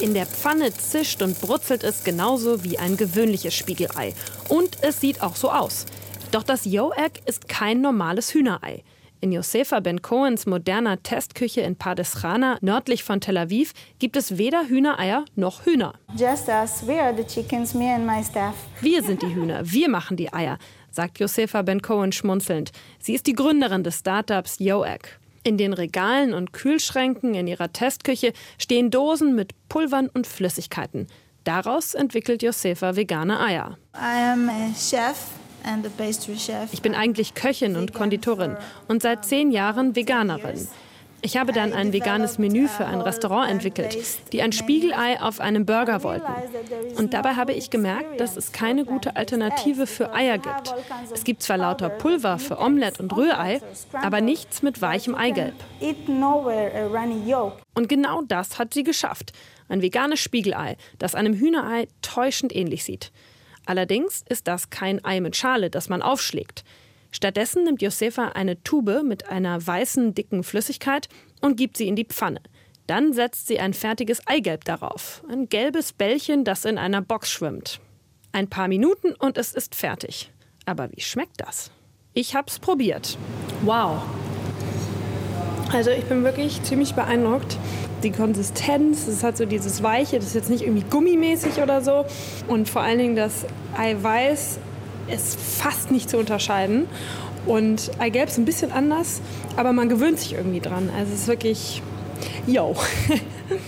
In der Pfanne zischt und brutzelt es genauso wie ein gewöhnliches Spiegelei. Und es sieht auch so aus. Doch das Yo-Egg ist kein normales Hühnerei. In Josefa Ben Cohens moderner Testküche in Padeschana, nördlich von Tel Aviv, gibt es weder Hühnereier noch Hühner. Just us, we are the chickens, me and my staff. Wir sind die Hühner, wir machen die Eier, sagt Josefa Ben Cohen schmunzelnd. Sie ist die Gründerin des Startups YoEgg. In den Regalen und Kühlschränken in ihrer Testküche stehen Dosen mit Pulvern und Flüssigkeiten. Daraus entwickelt Josefa vegane Eier. I am a chef ich bin eigentlich Köchin und Konditorin und seit zehn Jahren Veganerin. Ich habe dann ein veganes Menü für ein Restaurant entwickelt, die ein Spiegelei auf einem Burger wollten. Und dabei habe ich gemerkt, dass es keine gute Alternative für Eier gibt. Es gibt zwar lauter Pulver für Omelette und Rührei, aber nichts mit weichem Eigelb. Und genau das hat sie geschafft. Ein veganes Spiegelei, das einem Hühnerei täuschend ähnlich sieht. Allerdings ist das kein Ei mit Schale, das man aufschlägt. Stattdessen nimmt Josefa eine Tube mit einer weißen, dicken Flüssigkeit und gibt sie in die Pfanne. Dann setzt sie ein fertiges Eigelb darauf. Ein gelbes Bällchen, das in einer Box schwimmt. Ein paar Minuten und es ist fertig. Aber wie schmeckt das? Ich hab's probiert. Wow. Also ich bin wirklich ziemlich beeindruckt die Konsistenz, es hat so dieses Weiche, das ist jetzt nicht irgendwie gummimäßig oder so. Und vor allen Dingen das Eiweiß ist fast nicht zu unterscheiden. Und Eigelb ist ein bisschen anders, aber man gewöhnt sich irgendwie dran. Also es ist wirklich, yo.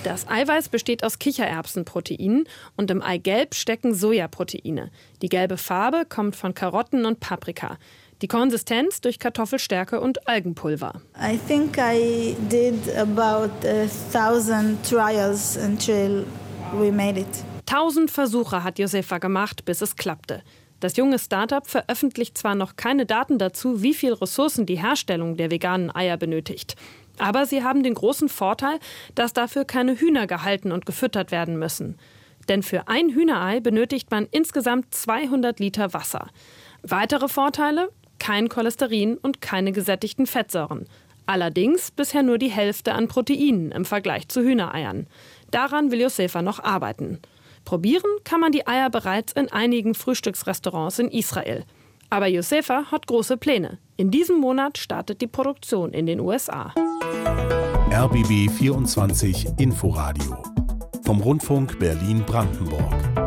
Das Eiweiß besteht aus Kichererbsenproteinen und im Eigelb stecken Sojaproteine. Die gelbe Farbe kommt von Karotten und Paprika. Die Konsistenz durch Kartoffelstärke und Algenpulver. I think I did about a thousand trials until we made it. Tausend Versuche hat Josefa gemacht, bis es klappte. Das junge Startup veröffentlicht zwar noch keine Daten dazu, wie viel Ressourcen die Herstellung der veganen Eier benötigt. Aber sie haben den großen Vorteil, dass dafür keine Hühner gehalten und gefüttert werden müssen. Denn für ein Hühnerei benötigt man insgesamt 200 Liter Wasser. Weitere Vorteile? kein Cholesterin und keine gesättigten Fettsäuren. Allerdings bisher nur die Hälfte an Proteinen im Vergleich zu Hühnereiern. Daran will Josefa noch arbeiten. Probieren kann man die Eier bereits in einigen Frühstücksrestaurants in Israel. Aber Josefa hat große Pläne. In diesem Monat startet die Produktion in den USA. RBB 24 Inforadio vom Rundfunk Berlin-Brandenburg.